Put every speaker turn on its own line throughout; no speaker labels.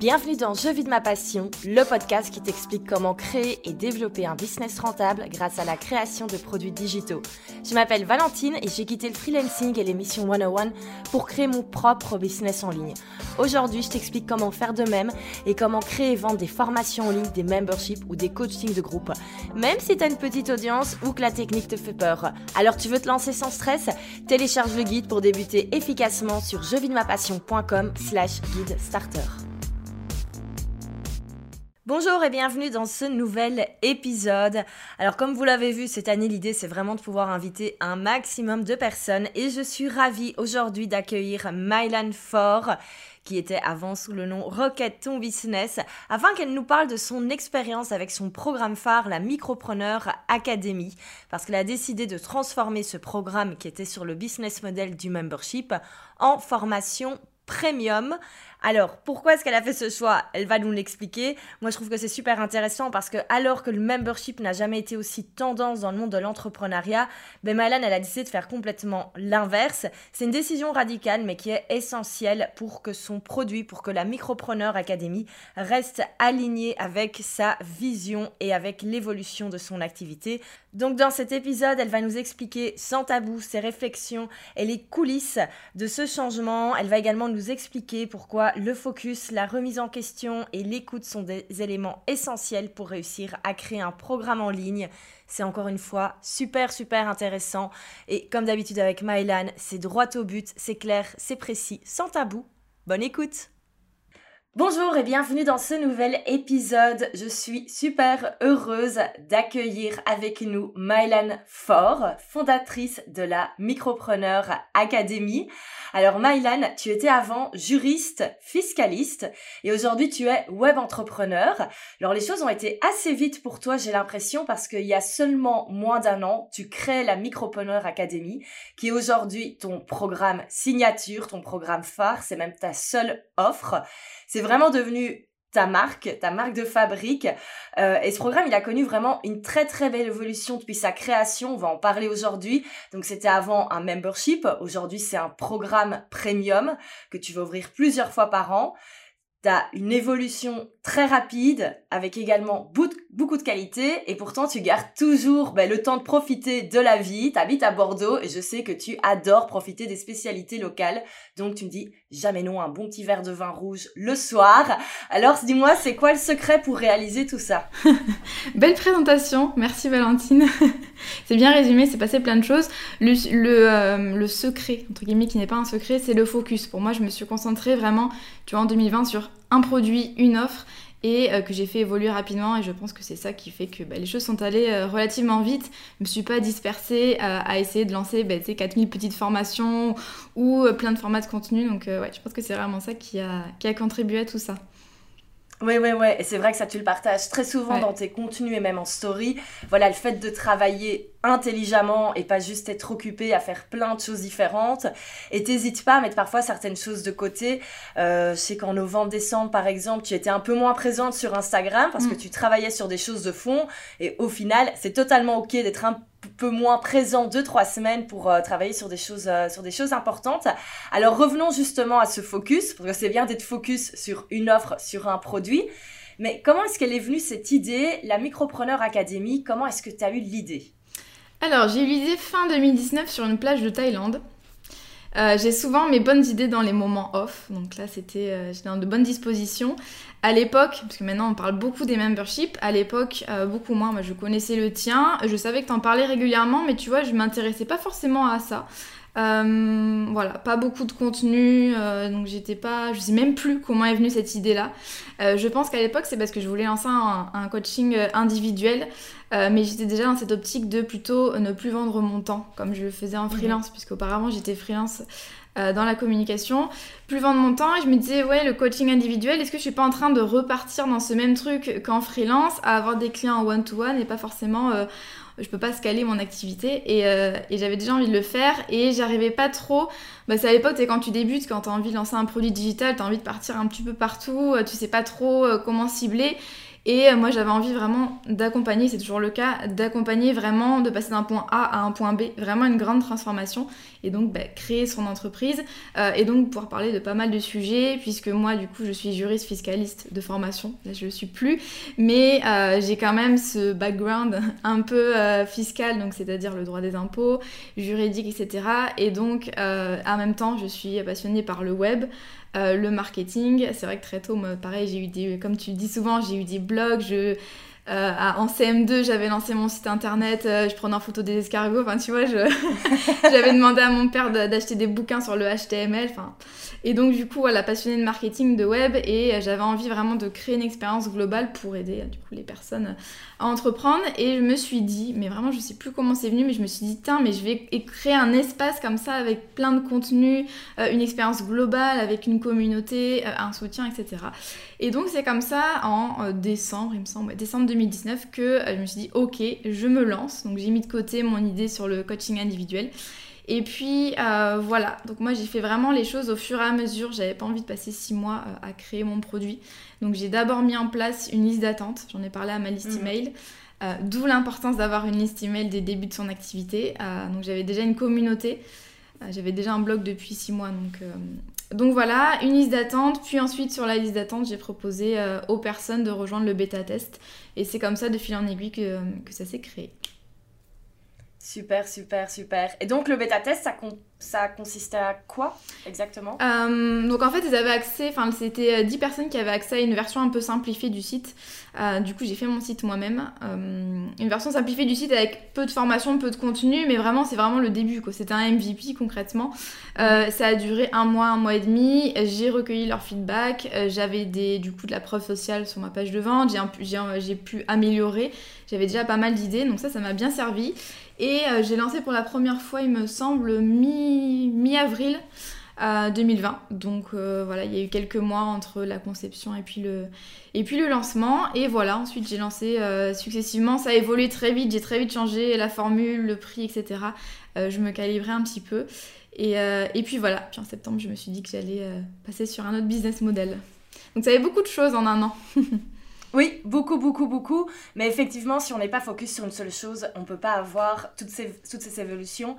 Bienvenue dans Je vis de ma passion, le podcast qui t'explique comment créer et développer un business rentable grâce à la création de produits digitaux. Je m'appelle Valentine et j'ai quitté le freelancing et l'émission 101 pour créer mon propre business en ligne. Aujourd'hui, je t'explique comment faire de même et comment créer et vendre des formations en ligne, des memberships ou des coachings de groupe, même si tu as une petite audience ou que la technique te fait peur. Alors tu veux te lancer sans stress? Télécharge le guide pour débuter efficacement sur jevidemapassion.com slash guide starter. Bonjour et bienvenue dans ce nouvel épisode. Alors comme vous l'avez vu, cette année l'idée c'est vraiment de pouvoir inviter un maximum de personnes et je suis ravie aujourd'hui d'accueillir Mylan Fort qui était avant sous le nom Rocket Ton Business, afin qu'elle nous parle de son expérience avec son programme phare, la Micropreneur Academy, parce qu'elle a décidé de transformer ce programme qui était sur le business model du membership en formation premium alors, pourquoi est-ce qu'elle a fait ce choix? Elle va nous l'expliquer. Moi, je trouve que c'est super intéressant parce que alors que le membership n'a jamais été aussi tendance dans le monde de l'entrepreneuriat, ben Mylan, elle a décidé de faire complètement l'inverse. C'est une décision radicale, mais qui est essentielle pour que son produit, pour que la Micropreneur Academy reste alignée avec sa vision et avec l'évolution de son activité. Donc, dans cet épisode, elle va nous expliquer sans tabou ses réflexions et les coulisses de ce changement. Elle va également nous expliquer pourquoi le focus, la remise en question et l'écoute sont des éléments essentiels pour réussir à créer un programme en ligne. C'est encore une fois super super intéressant et comme d'habitude avec Mylan, c'est droit au but, c'est clair, c'est précis, sans tabou. Bonne écoute Bonjour et bienvenue dans ce nouvel épisode. Je suis super heureuse d'accueillir avec nous Mylan Faure, fondatrice de la Micropreneur Academy. Alors Mylan, tu étais avant juriste, fiscaliste et aujourd'hui tu es web entrepreneur. Alors les choses ont été assez vite pour toi, j'ai l'impression, parce qu'il y a seulement moins d'un an, tu crées la Micropreneur Academy, qui est aujourd'hui ton programme signature, ton programme phare, c'est même ta seule offre. C'est vraiment devenu ta marque, ta marque de fabrique. Euh, et ce programme, il a connu vraiment une très très belle évolution depuis sa création. On va en parler aujourd'hui. Donc c'était avant un membership. Aujourd'hui, c'est un programme premium que tu vas ouvrir plusieurs fois par an. Tu as une évolution très rapide avec également beaucoup de qualité et pourtant tu gardes toujours ben, le temps de profiter de la vie. Tu habites à Bordeaux et je sais que tu adores profiter des spécialités locales. Donc tu me dis jamais non un bon petit verre de vin rouge le soir. Alors dis-moi, c'est quoi le secret pour réaliser tout ça?
Belle présentation, merci Valentine. c'est bien résumé, c'est passé plein de choses. Le, euh, le secret, entre guillemets, qui n'est pas un secret, c'est le focus. Pour moi, je me suis concentrée vraiment, tu vois, en 2020 sur un produit, une offre et euh, que j'ai fait évoluer rapidement et je pense que c'est ça qui fait que bah, les choses sont allées euh, relativement vite. Je me suis pas dispersée à essayer de lancer bah, 4000 petites formations ou euh, plein de formats de contenu donc ouais, je pense que c'est vraiment ça qui a, qui a contribué à tout ça.
Oui, oui, oui. Et c'est vrai que ça, tu le partages très souvent dans tes contenus et même en story. Voilà, le fait de travailler intelligemment et pas juste être occupé à faire plein de choses différentes. Et t'hésites pas à mettre parfois certaines choses de côté. Euh, je sais qu'en novembre-décembre, par exemple, tu étais un peu moins présente sur Instagram parce que mm. tu travaillais sur des choses de fond. Et au final, c'est totalement OK d'être un peu moins présent deux trois semaines pour euh, travailler sur des choses euh, sur des choses importantes. Alors revenons justement à ce focus parce que c'est bien d'être focus sur une offre, sur un produit. Mais comment est-ce qu'elle est venue cette idée, la Micropreneur Academy Comment est-ce que tu as eu l'idée?
Alors j'ai eu l'idée fin 2019 sur une plage de Thaïlande. Euh, j'ai souvent mes bonnes idées dans les moments off, donc là c'était j'étais dans de bonnes dispositions. À l'époque, parce que maintenant on parle beaucoup des memberships, à l'époque euh, beaucoup moins. Moi je connaissais le tien, je savais que tu en parlais régulièrement, mais tu vois, je m'intéressais pas forcément à ça. Euh, voilà, pas beaucoup de contenu, euh, donc j'étais pas, je sais même plus comment est venue cette idée-là. je pense qu'à l'époque c'est parce que je voulais lancer un, coaching individuel, mais j'étais déjà dans cette optique de plutôt ne plus vendre mon temps, comme je le faisais en freelance, puisqu'auparavant j'étais freelance euh, dans la communication, plus vendre mon temps et je me disais ouais le coaching individuel, est-ce que je suis pas en train de repartir dans ce même truc qu'en freelance, à avoir des clients en one-to-one et pas forcément euh, je peux pas scaler mon activité et, euh, et j'avais déjà envie de le faire et j'arrivais pas trop. Bah, c'est à l'époque, c'est quand tu débutes, quand tu envie de lancer un produit digital, tu envie de partir un petit peu partout, tu sais pas trop comment cibler. Et moi, j'avais envie vraiment d'accompagner, c'est toujours le cas, d'accompagner vraiment, de passer d'un point A à un point B, vraiment une grande transformation. Et donc, bah, créer son entreprise. Euh, et donc, pouvoir parler de pas mal de sujets, puisque moi, du coup, je suis juriste fiscaliste de formation. Là, je ne le suis plus. Mais euh, j'ai quand même ce background un peu euh, fiscal, donc c'est-à-dire le droit des impôts, juridique, etc. Et donc, en même temps, je suis passionnée par le web. Euh, le marketing. C'est vrai que très tôt, pareil, j'ai eu des, comme tu dis souvent, j'ai eu des blogs. Je, euh, en CM2, j'avais lancé mon site internet, euh, je prenais en photo des escargots. Enfin, tu vois, j'avais demandé à mon père d'acheter des bouquins sur le HTML. Enfin, et donc, du coup, voilà, passionnée de marketing, de web, et j'avais envie vraiment de créer une expérience globale pour aider du coup les personnes entreprendre. Et je me suis dit, mais vraiment, je sais plus comment c'est venu, mais je me suis dit, tiens, mais je vais créer un espace comme ça avec plein de contenu, euh, une expérience globale avec une communauté, euh, un soutien, etc. Et donc, c'est comme ça en euh, décembre, il me semble, décembre 2019, que je me suis dit, ok, je me lance. Donc, j'ai mis de côté mon idée sur le coaching individuel. Et puis euh, voilà, donc moi j'ai fait vraiment les choses au fur et à mesure. J'avais pas envie de passer six mois euh, à créer mon produit. Donc j'ai d'abord mis en place une liste d'attente. J'en ai parlé à ma liste mhm. email. Euh, d'où l'importance d'avoir une liste email des débuts de son activité. donc j'avais déjà une communauté. j'avais déjà un blog depuis six mois. Donc, donc voilà, une liste d'attente. Puis ensuite sur la liste d'attente, j'ai proposé aux personnes de rejoindre le bêta test. Et c'est comme ça de fil en aiguille que, que ça s'est créé.
Super, super, super. Et donc le bêta test, ça, ça consistait à quoi exactement?
Euh, Donc en fait, ils avaient accès, enfin c'était 10 euh, personnes qui avaient accès à une version un peu simplifiée du site. Euh, du coup, j'ai fait mon site moi-même. une version simplifiée du site avec peu de formation, peu de contenu, mais vraiment, c'est vraiment le début. C'était un MVP concrètement. ça a duré un mois, un mois et demi. J'ai recueilli leur feedback. J'avais du coup de la preuve sociale sur ma page de vente. J'ai pu améliorer. J'avais déjà pas mal d'idées, donc ça, ça m'a bien servi. Et j'ai lancé pour la première fois, il me semble, mi-avril. 2020. Euh, Donc euh, voilà, il y a eu quelques mois entre la conception et puis le, et puis le lancement. Et voilà, ensuite j'ai lancé successivement. Ça a évolué très vite, j'ai très vite changé la formule, le prix, etc. je me calibrais un petit peu. Et, et, puis voilà, puis en septembre, je me suis dit que j'allais passer sur un autre business model. Donc ça avait beaucoup de choses en un an.
Oui, beaucoup, beaucoup, beaucoup. Mais effectivement, si on n'est pas focus sur une seule chose, on ne peut pas avoir toutes ces, toutes ces évolutions.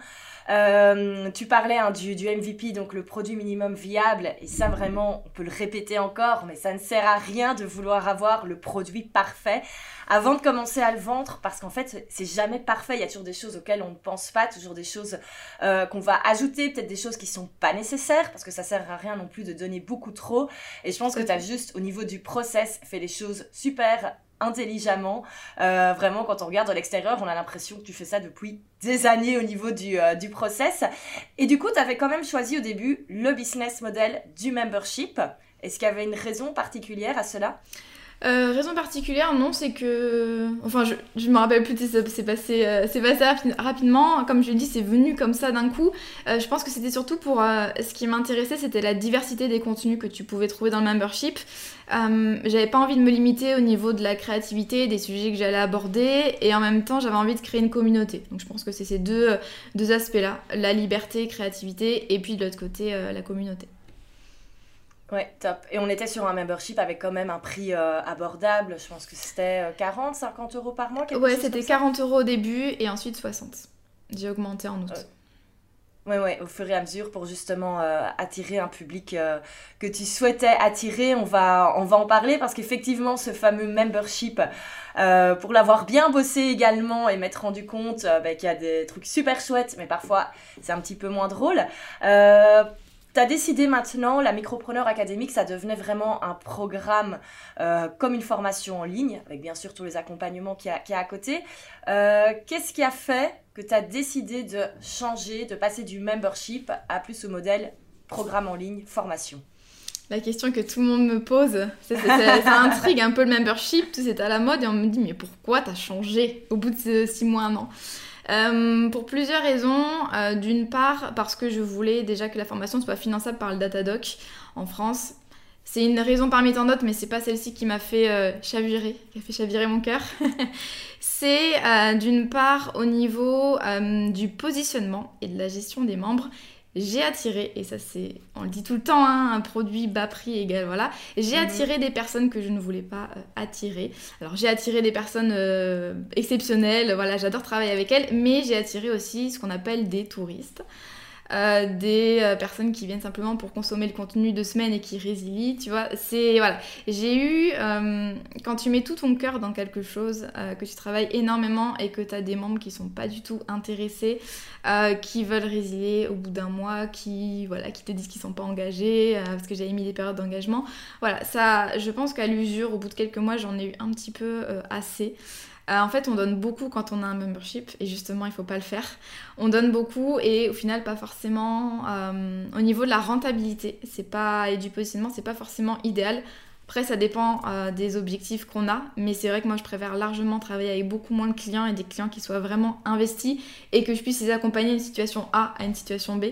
Euh, tu parlais hein, du, du, MVP, donc le produit minimum viable, et ça vraiment, on peut le répéter encore, mais ça ne sert à rien de vouloir avoir le produit parfait avant de commencer à le vendre, parce qu'en fait, c'est jamais parfait. Il y a toujours des choses auxquelles on ne pense pas, toujours des choses euh, qu'on va ajouter, peut-être des choses qui sont pas nécessaires, parce que ça sert à rien non plus de donner beaucoup trop. Et je pense que tu as juste, au niveau du process, fait les choses super intelligemment. Euh, vraiment, quand on regarde de l'extérieur, on a l'impression que tu fais ça depuis des années au niveau du, euh, du process. Et du coup, tu avais quand même choisi au début le business model du membership. Est-ce qu'il y avait une raison particulière à cela?
Euh, raison particulière, non, c'est que. Enfin, je, je me rappelle plus, c'est passé, euh, passé rapidement. Comme je l'ai dit, c'est venu comme ça d'un coup. Euh, je pense que c'était surtout pour. ce qui m'intéressait, c'était la diversité des contenus que tu pouvais trouver dans le membership. j'avais pas envie de me limiter au niveau de la créativité, des sujets que j'allais aborder, et en même temps, j'avais envie de créer une communauté. Donc, je pense que c'est ces deux, deux aspects-là la liberté, créativité, et puis de l'autre côté, la communauté.
Ouais, top. Et on était sur un membership avec quand même un prix euh, abordable. Je pense que c'était 40, euh, 50 euros par mois.
Ouais, c'était 40 euros au début et ensuite 60. J'ai augmenté en août.
Ouais, ouais, au fur et à mesure pour justement euh, attirer un public que tu souhaitais attirer. On va, on va en parler parce qu'effectivement, ce fameux membership, pour l'avoir bien bossé également et m'être rendu compte bah, qu'il y a des trucs super chouettes, mais parfois c'est un petit peu moins drôle. Tu as décidé maintenant, la Micropreneur Académique, ça devenait vraiment un programme euh, comme une formation en ligne, avec bien sûr tous les accompagnements qu'il y, a à côté. Euh, qu'est-ce qui a fait que tu as décidé de changer, de passer du membership à plus au modèle programme en ligne, formation?
La question que tout le monde me pose, ça, intrigue un peu le membership, tout c'est à la mode et on me dit mais pourquoi t'as changé au bout de six mois, un an? Euh, pour plusieurs raisons. Euh, d'une part, parce que je voulais déjà que la formation soit finançable par le Datadoc en France. C'est une raison parmi tant d'autres, mais c'est pas celle-ci qui m'a fait euh, chavirer, qui a fait chavirer mon cœur. c'est d'une part au niveau du positionnement et de la gestion des membres j'ai attiré, et ça c'est, on le dit tout le temps, hein, un produit bas prix égal, voilà, j'ai mhm. attiré des personnes que je ne voulais pas euh, attirer. Alors j'ai attiré des personnes euh, exceptionnelles, voilà, j'adore travailler avec elles, mais j'ai attiré aussi ce qu'on appelle des touristes. Euh, des euh, personnes qui viennent simplement pour consommer le contenu de semaine et qui résilient, tu vois. C'est voilà. J'ai eu euh, quand tu mets tout ton cœur dans quelque chose, que tu travailles énormément et que tu as des membres qui sont pas du tout intéressés, qui veulent résilier au bout d'un mois, qui voilà, qui te disent qu'ils sont pas engagés parce que j'avais mis des périodes d'engagement. Voilà, ça, je pense qu'à l'usure, au bout de quelques mois, j'en ai eu un petit peu assez. Euh, en fait, on donne beaucoup quand on a un membership et justement, il faut pas le faire. On donne beaucoup et au final, pas forcément euh, au niveau de la rentabilité, c'est pas et du positionnement, c'est pas forcément idéal. Après, ça dépend euh, des objectifs qu'on a, mais c'est vrai que moi, je préfère largement travailler avec beaucoup moins de clients et des clients qui soient vraiment investis et que je puisse les accompagner d'une situation A à une situation B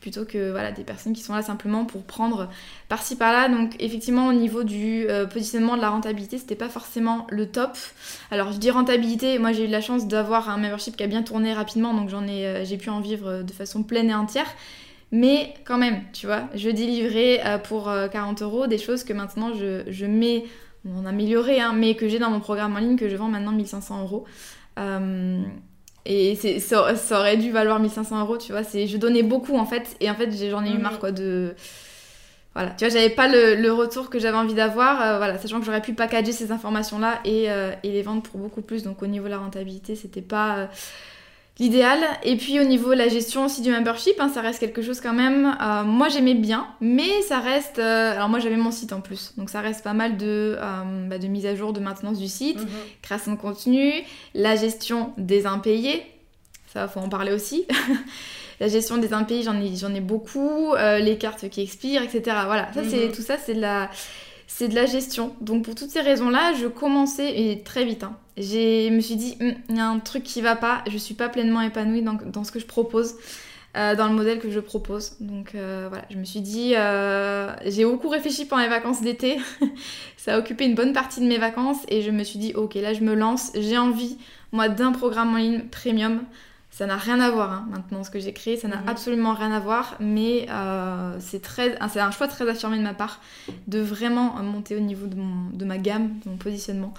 plutôt que voilà, des personnes qui sont là simplement pour prendre par-ci par-là. Donc effectivement au niveau du euh, positionnement de la rentabilité, c'était pas forcément le top. Alors je dis rentabilité, moi j'ai eu la chance d'avoir un membership qui a bien tourné rapidement, donc j'en ai, euh, j'ai pu en vivre de façon pleine et entière. Mais quand même, tu vois, je délivrais euh, pour 40 euros des choses que maintenant je, je mets, en amélioré, hein, mais que j'ai dans mon programme en ligne que je vends maintenant 1500 euros. Et ça, ça, aurait dû valoir 1500 euros, tu vois. Je donnais beaucoup en fait, et en fait j'en ai eu marre quoi de. Voilà, tu vois, j'avais pas le, retour que j'avais envie d'avoir, euh, voilà, sachant que j'aurais pu packager ces informations-là et, euh, et, les vendre pour beaucoup plus. Donc au niveau de la rentabilité, c'était pas. L'idéal. Et puis au niveau de la gestion aussi du membership, hein, ça reste quelque chose quand même. Euh, moi j'aimais bien, mais ça reste. Euh, alors moi j'avais mon site en plus, donc ça reste pas mal de, euh, bah, de mise à jour, de maintenance du site, mhm. création de contenu, la gestion des impayés. Ça faut en parler aussi. la gestion des impayés, j'en ai, j'en ai beaucoup. les cartes qui expirent, etc. Voilà, ça c'est mhm. tout ça, c'est de la c'est de la gestion. Donc pour toutes ces raisons-là, je commençais, très vite, hein, je me suis dit, hum, il y a un truc qui va pas, je suis pas pleinement épanouie dans, ce que je propose. Euh, dans le modèle que je propose. Donc euh, voilà, je me suis dit, euh, j'ai beaucoup réfléchi pendant les vacances d'été. ça a occupé une bonne partie de mes vacances et je me suis dit, ok, là je me lance. J'ai envie, moi, d'un programme en ligne premium. Ça n'a rien à voir hein, maintenant ce que j'ai créé, ça n'a mhm. absolument rien à voir, mais c'est très, c'est un choix très affirmé de ma part de vraiment monter au niveau de, mon, de ma gamme, de mon positionnement.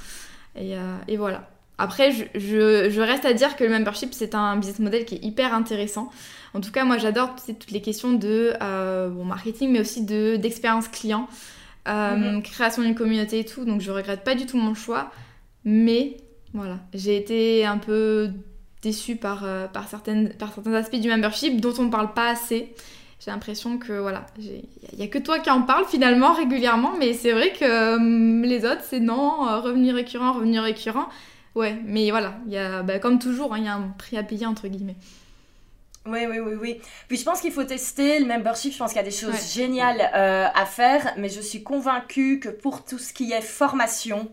Euh, et, voilà. Après, je, reste à dire que le membership, c'est un business model qui est hyper intéressant. En tout cas, moi, j'adore toutes les questions de euh, bon, marketing, mais aussi d'expérience client, euh, mhm. création d'une communauté et tout. Donc, je regrette pas du tout mon choix. Mais voilà, j'ai été un peu déçue par, par, certaines, par certains aspects du membership dont on ne parle pas assez j'ai l'impression que voilà, il n'y a que toi qui en parles finalement régulièrement, mais c'est vrai que hum, les autres, c'est non, euh, revenu récurrent, revenu récurrent. Ouais, mais voilà, il y a, bah, comme toujours, hein, il y a un prix à payer entre guillemets.
Oui, oui, oui, oui. Puis je pense qu'il faut tester le membership. Je pense qu'il y a des choses géniales euh, à faire, mais je suis convaincue que pour tout ce qui est formation,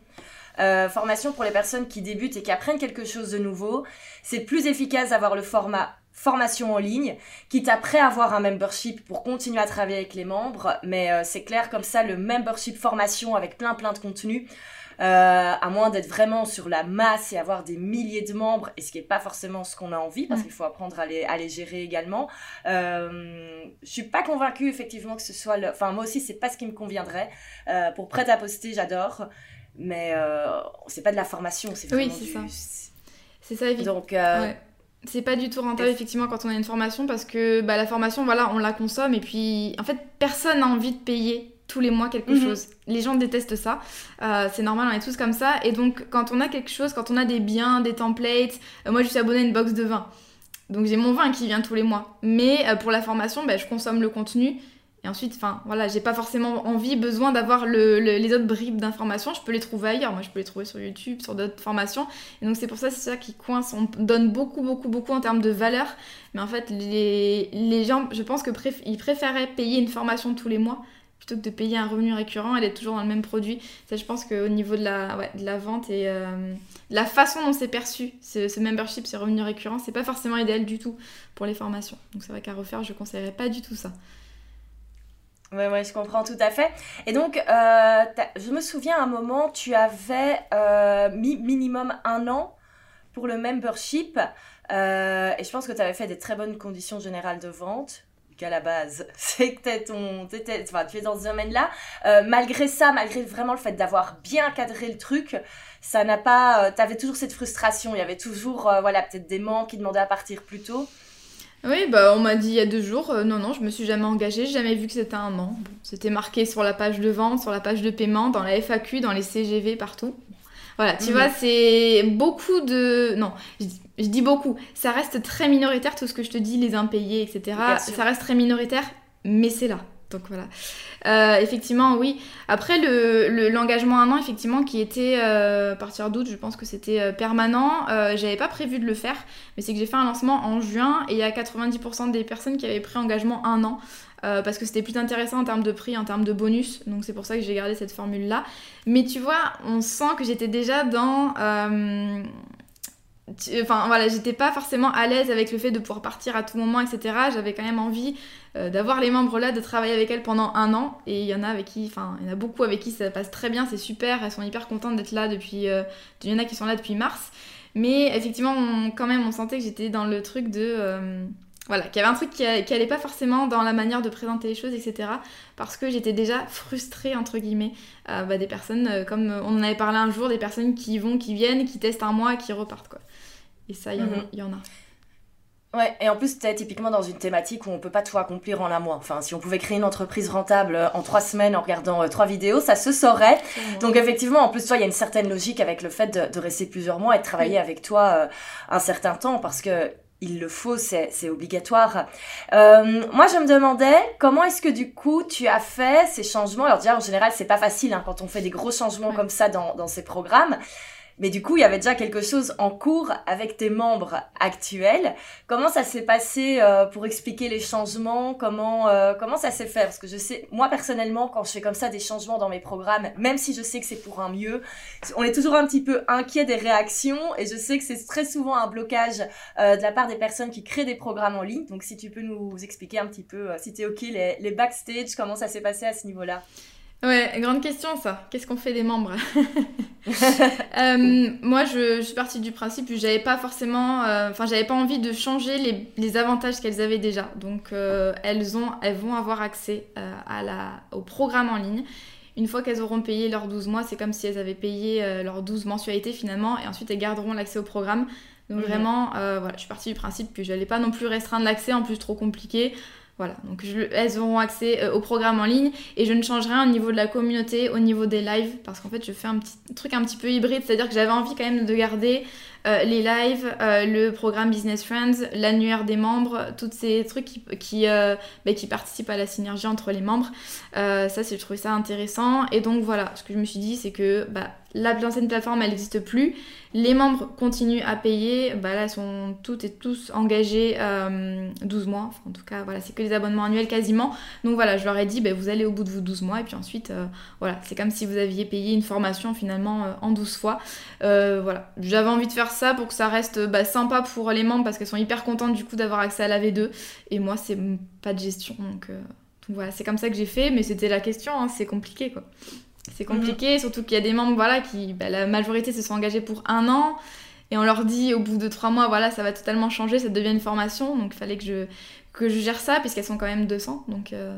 euh, formation pour les personnes qui débutent et qui apprennent quelque chose de nouveau, c'est plus efficace d'avoir le format formation en ligne, quitte après avoir un membership pour continuer à travailler avec les membres, mais euh, c'est clair comme ça le membership formation avec plein plein de contenu, euh, à moins d'être vraiment sur la masse et avoir des milliers de membres, et ce qui n'est pas forcément ce qu'on a envie, parce qu'il faut apprendre à les, à les gérer également. Euh, je suis pas convaincue effectivement que ce soit le... Enfin moi aussi c'est pas ce qui me conviendrait. Euh, pour prêt à poster j'adore, mais c'est pas de la formation, c'est
vraiment oui, c'est ça. C'est ça, évidemment. Donc, c'est pas du tout rentable effectivement quand on a une formation parce que bah, la formation, voilà, on la consomme et puis en fait personne n'a envie de payer tous les mois quelque mhm. chose. Les gens détestent ça. Euh, c'est normal, on est tous comme ça. Et donc quand on a quelque chose, quand on a des biens, des templates, euh, moi je suis abonnée à une box de vin. Donc j'ai mon vin qui vient tous les mois. Mais euh, pour la formation, bah, je consomme le contenu et ensuite, enfin voilà, j'ai pas forcément envie, besoin d'avoir les autres bribes d'informations. Je peux les trouver ailleurs. Moi, je peux les trouver sur YouTube, sur d'autres formations. Et donc c'est pour ça, c'est ça qui coince. On donne beaucoup, beaucoup, beaucoup en termes de valeur. Mais en fait, les, gens, je pense que ils préféraient payer une formation tous les mois plutôt que de payer un revenu récurrent et d'être toujours dans le même produit. Ça, je pense qu'au niveau de la, de vente et euh, la façon dont c'est perçu, ce, ce, membership, ces revenus récurrents, c'est pas forcément idéal du tout pour les formations. Donc c'est vrai qu'à refaire, je conseillerais pas du tout ça.
Oui, je comprends tout à fait. Et donc, euh, je me souviens à un moment, tu avais euh, mis minimum un an pour le membership. Euh, et je pense que tu avais fait des très bonnes conditions générales de vente. qu'à la base, c'est que ton, tu es dans ce domaine-là. Euh, malgré ça, malgré vraiment le fait d'avoir bien cadré le truc, ça n'a pas. tu avais toujours cette frustration. Il y avait toujours, voilà, peut-être des membres qui demandaient à partir plus tôt.
Oui, bah on m'a dit il y a deux jours, non, non, je me suis jamais engagée, jamais vu que c'était un an. c'était marqué sur la page de vente, sur la page de paiement, dans la FAQ, dans les CGV, partout. Voilà, tu mhm. vois, c'est beaucoup de... Non, je, dis beaucoup. Ça reste très minoritaire, tout ce que je te dis, les impayés, etc. Ça reste très minoritaire, mais c'est là. Donc voilà. Euh, effectivement, oui. Après, l'engagement le, un an, effectivement, qui était euh, à partir d'août, je pense que c'était euh, permanent. J'avais pas prévu de le faire, mais c'est que j'ai fait un lancement en juin et il y a 90% des personnes qui avaient pris engagement un an. parce que c'était plus intéressant en termes de prix, en termes de bonus. Donc c'est pour ça que j'ai gardé cette formule-là. Mais tu vois, on sent que j'étais déjà dans Enfin voilà, j'étais pas forcément à l'aise avec le fait de pouvoir partir à tout moment, etc. J'avais quand même envie euh, d'avoir les membres là, de travailler avec elles pendant un an. Et il y en a avec qui, enfin, il y en a beaucoup avec qui ça passe très bien, c'est super. Elles sont hyper contentes d'être là depuis. Euh, il y en a qui sont là depuis mars. Mais effectivement, quand même, on sentait que j'étais dans le truc de. Euh, voilà, qu'il y avait un truc qui, qui, allait pas forcément dans la manière de présenter les choses, etc. Parce que j'étais déjà frustrée, entre guillemets, bah, des personnes, comme on en avait parlé un jour, des personnes qui vont, qui viennent, qui testent un mois et qui repartent, quoi. Et ça, il y, mhm. y, en a.
Ouais, et en plus, tu es typiquement dans une thématique où on peut pas tout accomplir en un mois. Enfin, si on pouvait créer une entreprise rentable euh, en trois semaines en regardant euh, trois vidéos, ça se saurait. Donc, effectivement, en plus, toi, il y a une certaine logique avec le fait de, rester plusieurs mois et de travailler avec toi euh, un certain temps parce que il le faut, c'est obligatoire. moi, je me demandais comment est-ce que du coup tu as fait ces changements? Alors déjà, en général, c'est pas facile hein, quand on fait des gros changements comme ça dans, dans ces programmes. Mais du coup, il y avait déjà quelque chose en cours avec tes membres actuels. Comment ça s'est passé euh, pour expliquer les changements? Comment euh, comment ça s'est fait? Parce que je sais, moi personnellement, quand je fais comme ça des changements dans mes programmes, même si je sais que c'est pour un mieux, on est toujours un petit peu inquiet des réactions et je sais que c'est très souvent un blocage euh, de la part des personnes qui créent des programmes en ligne. Donc si tu peux nous expliquer un petit peu, si tu es ok, les, les backstage, comment ça s'est passé à ce niveau-là?
Ouais, grande question ça. Qu'est-ce qu'on fait des membres? Euh, Moi, je, suis partie du principe que j'avais pas forcément, euh, enfin, j'avais pas envie de changer les, avantages qu'elles avaient déjà. Donc, euh, elles ont, elles vont avoir accès à la, au programme en ligne. Une fois qu'elles auront payé leurs 12 mois, c'est comme si elles avaient payé leurs 12 mensualités finalement, et ensuite elles garderont l'accès au programme. Donc mhm. vraiment, voilà, je suis partie du principe que j'allais pas non plus restreindre l'accès, en plus trop compliqué. Voilà, donc elles auront accès euh, au programme en ligne et je ne change rien au niveau de la communauté, au niveau des lives, parce qu'en fait je fais un petit truc un petit peu hybride, c'est-à-dire que j'avais envie quand même de garder euh, les lives, euh, le programme Business Friends, l'annuaire des membres, tous ces trucs qui, qui, bah, participent à la synergie entre les membres. ça, c'est je trouvais ça intéressant. Et donc voilà, ce que je me suis dit, c'est que bah, l'ancienne plateforme, elle n'existe plus. Les membres continuent à payer. Bah là, elles sont toutes et tous engagés 12 euh, mois. en tout cas, voilà, c'est que les abonnements annuels quasiment. Donc voilà, je leur ai dit, bah, vous allez au bout de vos 12 mois. Et puis ensuite, euh, voilà, c'est comme si vous aviez payé une formation finalement euh, en 12 fois. voilà, j'avais envie de faire ça pour que ça reste bah, sympa pour les membres parce qu'elles sont hyper contentes du coup d'avoir accès à la V2. Et moi, c'est pas de gestion. Donc, voilà, c'est comme ça que j'ai fait. Mais c'était la question, hein, c'est compliqué quoi. C'est compliqué, mhm. surtout qu'il y a des membres voilà, qui, bah, la majorité se sont engagés pour un an. Et on leur dit au bout de trois mois, voilà, ça va totalement changer, ça devient une formation. Donc il fallait que je, que je gère ça, puisqu'elles sont quand même 200. Donc, euh,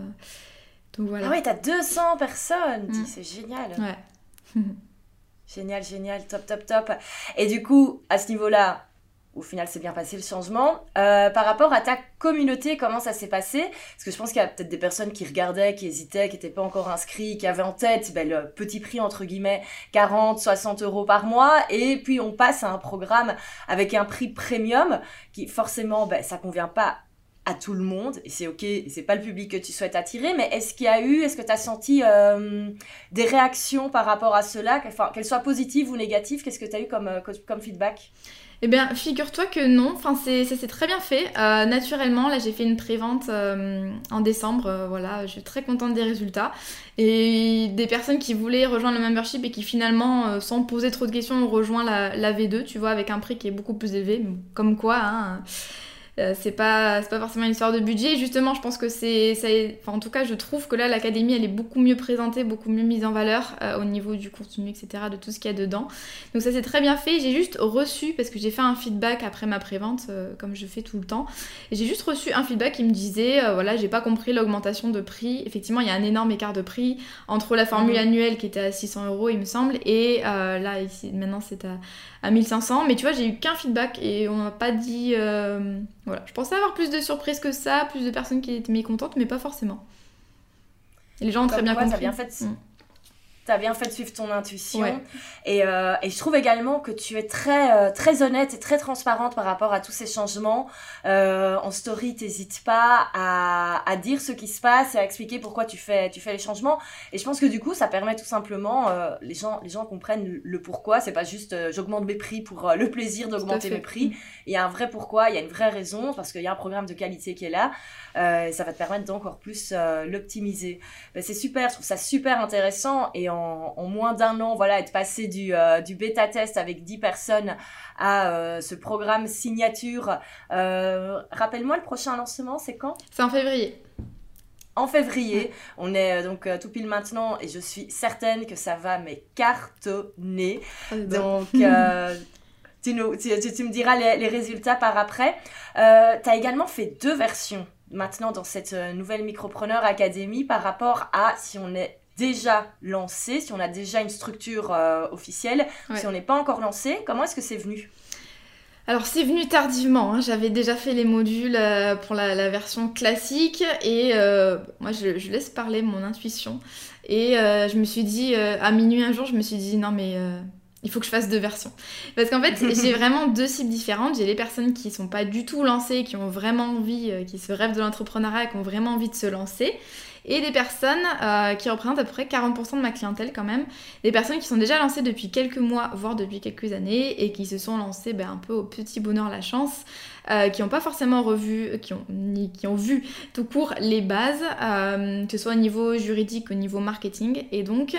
donc voilà. Ah ouais, t'as 200 personnes mm. C'est génial
Ouais.
génial, génial, top, top, top. Et du coup, à ce niveau-là, au final c'est bien passé le changement. Euh, par rapport à ta communauté, comment ça s'est passé? Parce que je pense qu'il y a peut-être des personnes qui regardaient, qui hésitaient, qui n'étaient pas encore inscrits, qui avaient en tête ben, le petit prix entre guillemets 40, 60 euros par mois, et puis on passe à un programme avec un prix premium qui forcément ben, ça convient pas à tout le monde et c'est ok c'est pas le public que tu souhaites attirer mais est-ce qu'il y a eu est-ce que tu as senti euh, des réactions par rapport à cela qu'elles soient positives ou négatives qu'est-ce que tu as eu comme, euh, comme feedback?
Eh bien, figure-toi que non. Enfin, c'est, ça s'est très bien fait. Euh, naturellement, là, j'ai fait une pré-vente euh, en décembre. Euh, voilà, je suis très contente des résultats. Et des personnes qui voulaient rejoindre le membership et qui finalement, sans poser trop de questions, ont rejoint la, V2, tu vois, avec un prix qui est beaucoup plus élevé. Comme quoi, hein, Euh, c'est pas, pas forcément une histoire de budget. Justement, je pense que c'est. Enfin, en tout cas, je trouve que là, l'académie, elle est beaucoup mieux présentée, beaucoup mieux mise en valeur euh, au niveau du contenu, etc., de tout ce qu'il y a dedans. Donc, ça, c'est très bien fait. J'ai juste reçu, parce que j'ai fait un feedback après ma prévente, euh, comme je fais tout le temps. J'ai juste reçu un feedback qui me disait voilà, j'ai pas compris l'augmentation de prix. Effectivement, il y a un énorme écart de prix entre la formule mhm. annuelle qui était à 600 euros, il me semble, et là, ici, maintenant, c'est à, à 1500. Mais tu vois, j'ai eu qu'un feedback et on m'a pas dit. Voilà, je pensais avoir plus de surprises que ça, plus de personnes qui étaient mécontentes, mais pas forcément. Et les gens ont très bien compris.
bien fait. Tu as bien fait de suivre ton intuition. Et, euh, et, je trouve également que tu es très, euh, très honnête et très transparente par rapport à tous ces changements. Euh, en story, t'hésites pas à, à, dire ce qui se passe et à expliquer pourquoi tu fais, tu fais les changements. Et je pense que du coup, ça permet tout simplement, euh, les, gens, les gens comprennent le, pourquoi. C'est pas juste j'augmente mes prix pour le plaisir d'augmenter mes prix. Il y a un vrai pourquoi, il y a une vraie raison, parce qu'il y a un programme de qualité qui est là. et ça va te permettre d'encore plus l'optimiser. Ben, c'est super, je trouve ça super intéressant. Et en en, moins d'un an, voilà, être passé du, euh, du bêta-test avec 10 personnes à euh, ce programme signature. Euh, rappelle-moi, le prochain lancement, c'est quand?
C'est en février
en février. On est donc tout pile maintenant et je suis certaine que ça va mais cartonner. Ah, donc tu, nous, tu, me diras les, résultats par après. tu as également fait deux versions maintenant dans cette nouvelle Micropreneur Academy par rapport à si on est déjà lancé, si on a déjà une structure euh, officielle, si on n'est pas encore lancé, comment est-ce que c'est venu?
Alors c'est venu tardivement, hein. j'avais déjà fait les modules euh, pour la, version classique et euh, moi je, laisse parler mon intuition et je me suis dit à minuit un jour je me suis dit non mais il faut que je fasse deux versions. Parce qu'en fait, j'ai vraiment deux cibles différentes. J'ai les personnes qui sont pas du tout lancées, qui ont vraiment envie, qui se rêvent de l'entrepreneuriat, qui ont vraiment envie de se lancer et des personnes euh, qui représentent à peu près 40% de ma clientèle quand même, des personnes qui sont déjà lancées depuis quelques mois, voire depuis quelques années, et qui se sont lancées ben, un peu au petit bonheur la chance, euh, qui n'ont pas forcément revu, qui ont, qui ont vu tout court les bases, euh, que ce soit au niveau juridique, au niveau marketing, et donc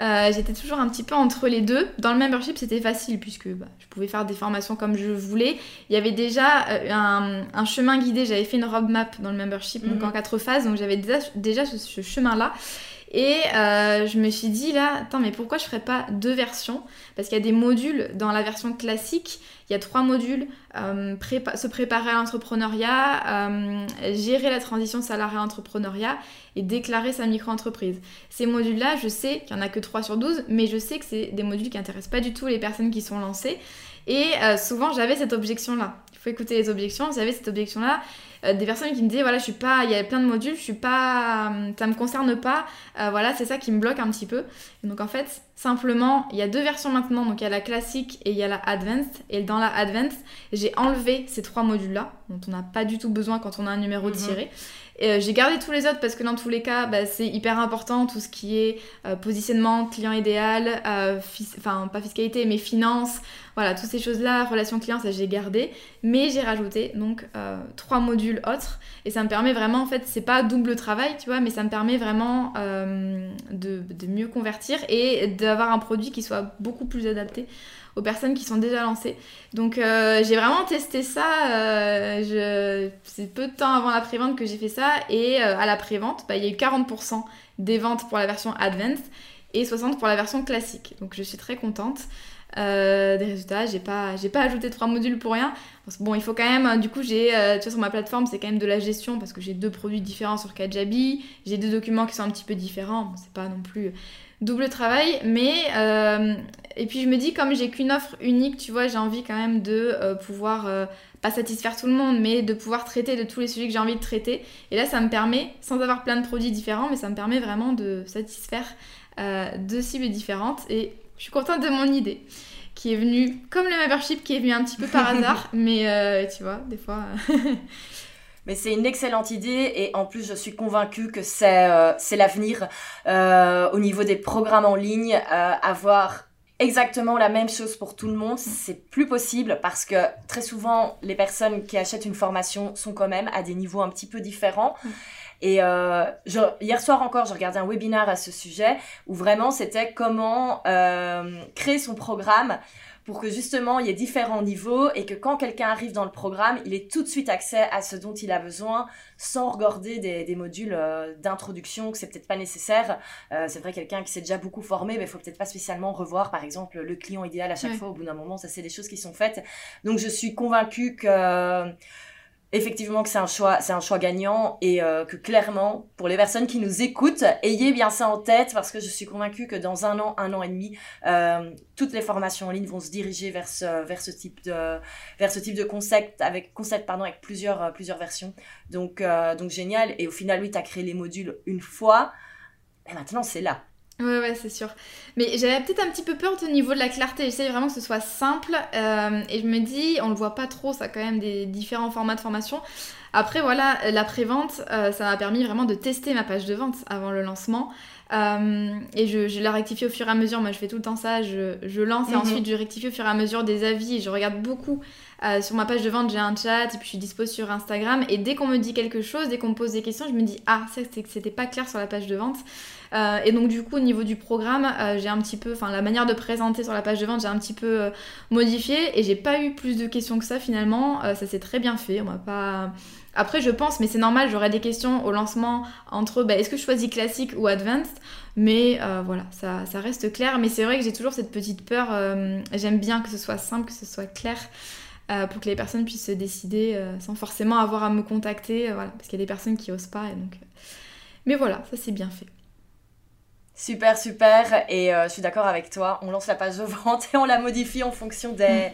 euh, j'étais toujours un petit peu entre les deux. Dans le membership, c'était facile puisque bah, je pouvais faire des formations comme je voulais. Il y avait déjà euh, un, chemin guidé. J'avais fait une roadmap dans le membership, donc mhm. en quatre phases. Donc j'avais déjà, ce, chemin-là. Et euh, je me suis dit là, attends, mais pourquoi je ferais pas deux versions? Parce qu'il y a des modules dans la version classique. Il y a trois modules se préparer à l'entrepreneuriat, gérer la transition salarié-entrepreneuriat et déclarer sa micro-entreprise. Ces modules-là, je sais qu'il n'y en a que 3 sur 12, mais je sais que c'est des modules qui n'intéressent pas du tout les personnes qui sont lancées. Et euh, souvent, j'avais cette objection-là. Il faut écouter les objections. J'avais cette objection-là. Euh, des personnes qui me disaient, voilà, je suis pas, il y a plein de modules, je suis pas, euh, ça me concerne pas. voilà, c'est ça qui me bloque un petit peu. donc, en fait, simplement, il y a deux versions maintenant. Donc, il y a la classique et il y a la advanced. Et dans la advanced, j'ai enlevé ces trois modules-là, dont on n'a pas du tout besoin quand on a un numéro de mhm. tiré. Euh, j'ai gardé tous les autres parce que dans tous les cas, bah, c'est hyper important, tout ce qui est euh, positionnement, client idéal, euh, enfin pas fiscalité, mais finance, voilà, toutes ces choses-là, relation client, ça j'ai gardé. Mais j'ai rajouté donc trois modules autres et ça me permet vraiment, en fait, c'est pas double travail, tu vois, mais ça me permet vraiment de, de mieux convertir et d'avoir un produit qui soit beaucoup plus adapté aux personnes qui sont déjà lancées. Donc euh, j'ai vraiment testé ça. Euh, c'est peu de temps avant la prévente que j'ai fait ça. Et euh, à la prévente, bah, il y a eu 40% des ventes pour la version Advanced et 60% pour la version classique. Donc je suis très contente. Des résultats. J'ai pas, j'ai pas ajouté trois modules pour rien. bon, il faut quand même, du coup, j'ai, tu vois, sur ma plateforme, c'est quand même de la gestion parce que j'ai deux produits différents sur Kajabi. J'ai deux documents qui sont un petit peu différents. c'est pas non plus double travail, mais euh, et puis je me dis comme j'ai qu'une offre unique, tu vois, j'ai envie quand même de euh, pouvoir euh, pas satisfaire tout le monde, mais de pouvoir traiter de tous les sujets que j'ai envie de traiter. Et là, ça me permet, sans avoir plein de produits différents, mais ça me permet vraiment de satisfaire deux cibles différentes. Et suis contente de mon idée qui est venue comme le membership qui est venu un petit peu par hasard, mais tu vois, des fois.
Mais c'est une excellente idée et en plus je suis convaincue que c'est euh, l'avenir euh, au niveau des programmes en ligne. Euh, avoir exactement la même chose pour tout le monde, c'est plus possible parce que très souvent les personnes qui achètent une formation sont quand même à des niveaux un petit peu différents. Et euh, hier soir encore, j'ai regardé un webinaire à ce sujet où vraiment c'était comment euh, créer son programme pour que justement il y ait différents niveaux et que quand quelqu'un arrive dans le programme, il ait tout de suite accès à ce dont il a besoin sans regarder des, modules euh, d'introduction que c'est peut-être pas nécessaire. Euh, c'est vrai quelqu'un qui s'est déjà beaucoup formé, mais il faut peut-être pas spécialement revoir par exemple le client idéal à chaque fois au bout d'un moment. Ça c'est des choses qui sont faites. Donc je suis convaincue que effectivement que c'est un choix, c'est un choix gagnant et euh, que clairement, pour les personnes qui nous écoutent, ayez bien ça en tête parce que je suis convaincue que dans un an, un an et demi, euh, toutes les formations en ligne vont se diriger vers ce, vers ce type de, vers ce type de concept avec, concept pardon, avec plusieurs, euh, plusieurs versions. Donc, donc génial. Et au final, oui, tu as créé les modules une fois. Et maintenant, c'est là.
Ouais, ouais, c'est sûr. Mais j'avais peut-être un petit peu peur au niveau de la clarté. J'essaie vraiment que ce soit simple. Euh, et je me dis, on le voit pas trop, ça a quand même des différents formats de formation. Après, voilà, la prévente, euh, ça m'a permis vraiment de tester ma page de vente avant le lancement. Euh, et je, je, la rectifie au fur et à mesure. Moi, je fais tout le temps ça. Je, je lance et mhm. ensuite je rectifie au fur et à mesure des avis. Je regarde beaucoup. sur ma page de vente, j'ai un chat et puis je suis dispo sur Instagram. Et dès qu'on me dit quelque chose, dès qu'on me pose des questions, je me dis Ah, ça, c'était pas clair sur la page de vente. Euh, et donc du coup au niveau du programme, euh, j'ai un petit peu, enfin la manière de présenter sur la page de vente, j'ai un petit peu euh, modifié et j'ai pas eu plus de questions que ça finalement. ça s'est très bien fait. On m'a pas après, je pense, mais c'est normal, j'aurai des questions au lancement entre bah, est-ce que je choisis classique ou advanced? Mais voilà, ça, ça, reste clair. Mais c'est vrai que j'ai toujours cette petite peur. J'aime bien que ce soit simple, que ce soit clair. pour que les personnes puissent se décider sans forcément avoir à me contacter, voilà, parce qu'il y a des personnes qui osent pas, et donc... Mais voilà, ça c'est bien fait.
Super, super. Et euh, je suis d'accord avec toi. On lance la page de vente et on la modifie en fonction des, mm.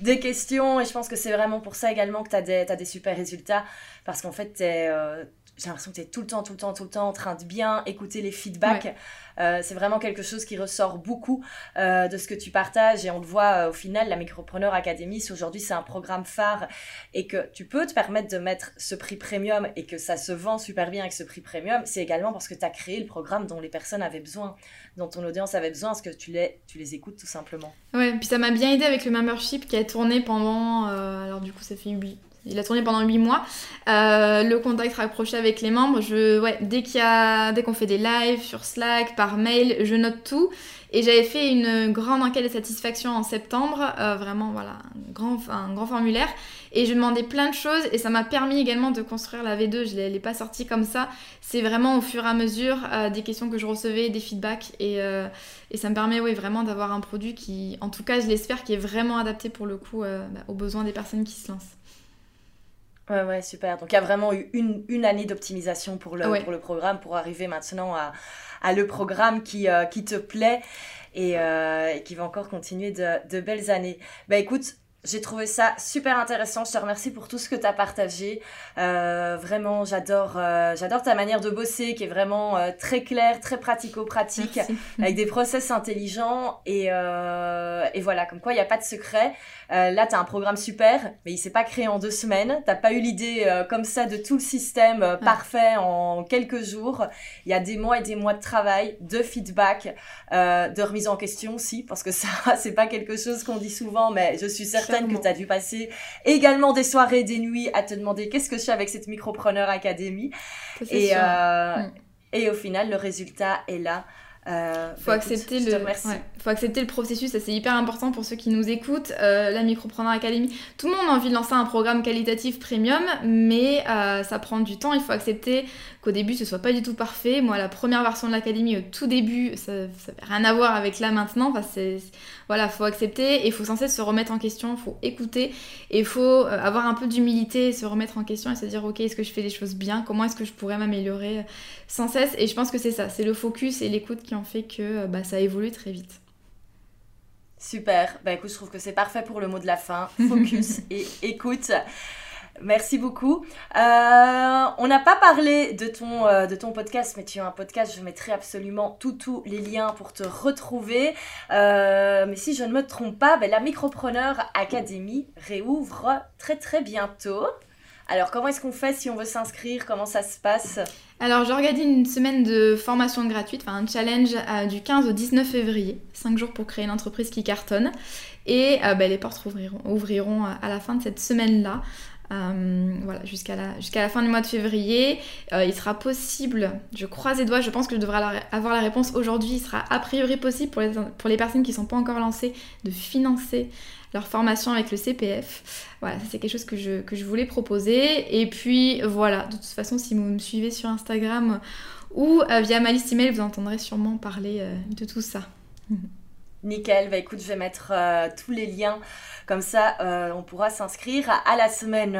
Des questions. Et je pense que c'est vraiment pour ça également que tu as, as, des super résultats. Parce qu'en fait, euh, j'ai l'impression que tu es tout le temps, tout le temps, tout le temps en train de bien écouter les feedbacks. Euh, c'est vraiment quelque chose qui ressort beaucoup euh, de ce que tu partages et on le voit euh, au final, la Micropreneur Academy, si aujourd'hui c'est un programme phare et que tu peux te permettre de mettre ce prix premium et que ça se vend super bien avec ce prix premium, c'est également parce que tu as créé le programme dont les personnes avaient besoin, dont ton audience avait besoin, parce que tu les, tu les écoutes tout simplement.
Ouais, puis ça m'a bien aidé avec le membership qui a tourné pendant, alors du coup ça fait 8, il a tourné pendant 8 mois. Euh, le contact rapproché avec les membres, je, ouais, dès qu'il a, qu'on fait des lives sur Slack, par mail, je note tout. Et j'avais fait une grande enquête de satisfaction en septembre, euh, vraiment voilà, un grand, un grand formulaire. Et je demandais plein de choses et ça m'a permis également de construire la V2. Je ne l'ai pas sortie comme ça. C'est vraiment au fur et à mesure euh, des questions que je recevais, des feedbacks. Et, et ça me permet oui, vraiment d'avoir un produit qui, en tout cas je l'espère, qui est vraiment adapté pour le coup bah, aux besoins des personnes qui se lancent.
Ouais, ouais, super. Donc il y a vraiment eu une, une année d'optimisation pour le, pour le programme pour arriver maintenant à, à le programme qui, euh, qui te plaît et, euh, et, qui va encore continuer de, de belles années. Bah écoute, j'ai trouvé ça super intéressant. Je te remercie pour tout ce que tu as partagé. Euh, vraiment, j'adore euh, j'adore ta manière de bosser qui est vraiment euh, très claire, très pratico-pratique, avec des process intelligents. Et, et voilà, comme quoi il n'y a pas de secret. là, tu as un programme super, mais il s'est pas créé en deux semaines. Tu pas eu l'idée comme ça de tout le système parfait en quelques jours. Il y a des mois et des mois de travail, de feedback, de remise en question aussi, parce que ça, c'est pas quelque chose qu'on dit souvent, mais je suis certaine que tu as dû passer également des soirées, des nuits à te demander qu'est-ce que je fais avec cette Micropreneur Academy. Et, euh, mm. et au final, le résultat est là.
Euh, faut, bah, accepter le, faut accepter le processus, ça c'est hyper important pour ceux qui nous écoutent. Euh, la Micropreneur Academy, tout le monde a envie de lancer un programme qualitatif premium, mais euh, ça prend du temps. Il faut accepter qu'au début ce soit pas du tout parfait. Moi, la première version de l'Académie, au tout début, ça n'avait rien à voir avec là maintenant. Enfin, c'est, voilà, faut accepter et faut sans cesse se remettre en question, il faut écouter et il faut euh, avoir un peu d'humilité, se remettre en question et se dire ok, est-ce que je fais les choses bien? Comment est-ce que je pourrais m'améliorer sans cesse? Et je pense que c'est ça, c'est le focus et l'écoute qui fait que euh, bah, ça évolue très vite.
Super, bah écoute, je trouve que c'est parfait pour le mot de la fin. Focus et écoute. Merci beaucoup. Euh, on n'a pas parlé de ton, euh, de ton podcast, mais tu as un podcast, je mettrai absolument tous les liens pour te retrouver. Euh, mais si je ne me trompe pas, ben, la Micropreneur Academy réouvre très très bientôt. Alors comment est-ce qu'on fait si on veut s'inscrire? Comment ça se passe?
Alors j'organise une semaine de formation gratuite, enfin un challenge du 15 au 19 février, 5 jours pour créer une entreprise qui cartonne. Et ben, les portes ouvriront, ouvriront à la fin de cette semaine-là. voilà, jusqu'à la, jusqu'à la fin du mois de février. il sera possible, je croise les doigts, je pense que je devrais avoir la réponse aujourd'hui. Il sera a priori possible pour les, pour les personnes qui ne sont pas encore lancées de financer leur formation avec le CPF. Voilà, c'est quelque chose que je, que je voulais proposer. Et puis voilà, de toute façon, si vous me suivez sur Instagram ou euh, via ma liste email, vous entendrez sûrement parler euh, de tout ça.
Nickel, bah écoute, je vais mettre euh, tous les liens, comme ça on pourra s'inscrire à la semaine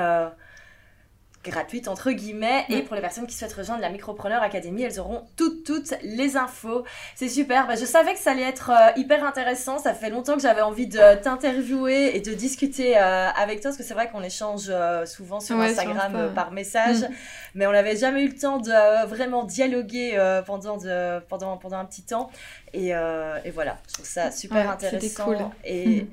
gratuite entre guillemets et pour les personnes qui souhaitent rejoindre la Micropreneur Academy elles auront toutes toutes les infos. C'est super. Bah, je savais que ça allait être euh, hyper intéressant. Ça fait longtemps que j'avais envie de t'interviewer et de discuter euh, avec toi parce que c'est vrai qu'on échange euh, souvent sur Instagram par message. Mm. mais on n'avait jamais eu le temps de vraiment dialoguer pendant, de, pendant, pendant un petit temps. Et, et, voilà. Je trouve ça super intéressant cool. et mm.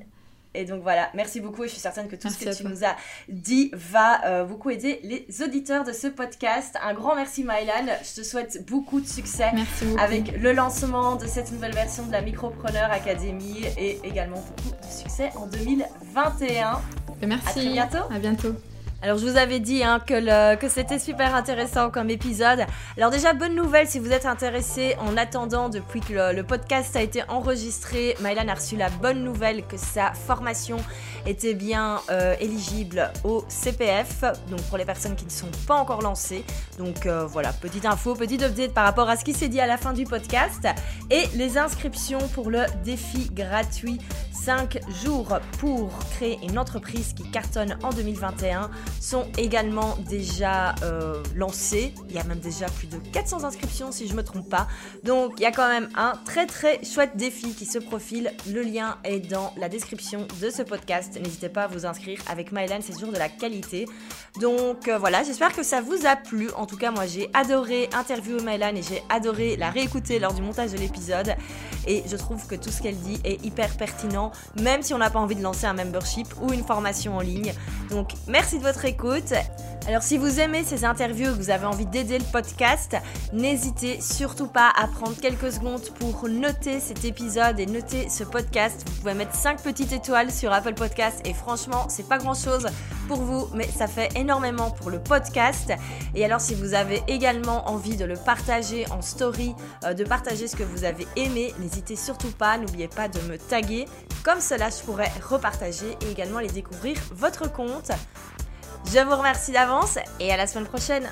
Et donc voilà, merci beaucoup et je suis certaine que tout ce que tu nous as dit va euh, beaucoup aider les auditeurs de ce podcast. Un grand merci Mylan, je te souhaite beaucoup de succès avec le lancement de cette nouvelle version de la Micropreneur Academy et également beaucoup de succès en 2021.
Merci. À
très bientôt.
À bientôt.
Alors je vous avais dit hein, que, c'était super intéressant comme épisode. Alors déjà bonne nouvelle si vous êtes intéressé en attendant depuis que le, podcast a été enregistré, Mylan a reçu la bonne nouvelle que sa formation était bien euh, éligible au CPF, donc pour les personnes qui ne sont pas encore lancées. Donc euh, voilà, petite info, petite update par rapport à ce qui s'est dit à la fin du podcast. Et les inscriptions pour le défi gratuit 5 jours pour créer une entreprise qui cartonne en 2021 sont également déjà euh, lancés. Il y a même déjà plus de 400 inscriptions si je ne me trompe pas. Donc il y a quand même un très très chouette défi qui se profile. Le lien est dans la description de ce podcast. N'hésitez pas à vous inscrire avec Mylan, c'est toujours de la qualité. Donc euh, voilà, j'espère que ça vous a plu. En tout cas, moi j'ai adoré interviewer Mylan et j'ai adoré la réécouter lors du montage de l'épisode. Et je trouve que tout ce qu'elle dit est hyper pertinent, même si on n'a pas envie de lancer un membership ou une formation en ligne. Donc merci de votre écoute. Alors si vous aimez ces interviews et que vous avez envie d'aider le podcast, n'hésitez surtout pas à prendre quelques secondes pour noter cet épisode et noter ce podcast. Vous pouvez mettre 5 petites étoiles sur Apple Podcast et franchement, c'est pas grand chose pour vous, mais ça fait énormément pour le podcast. Et alors si vous avez également envie de le partager en story, euh, de partager ce que vous avez aimé, n'hésitez surtout pas, n'oubliez pas de me taguer. Comme cela, je pourrais repartager et également les découvrir votre compte. Je vous remercie d'avance et à la semaine prochaine.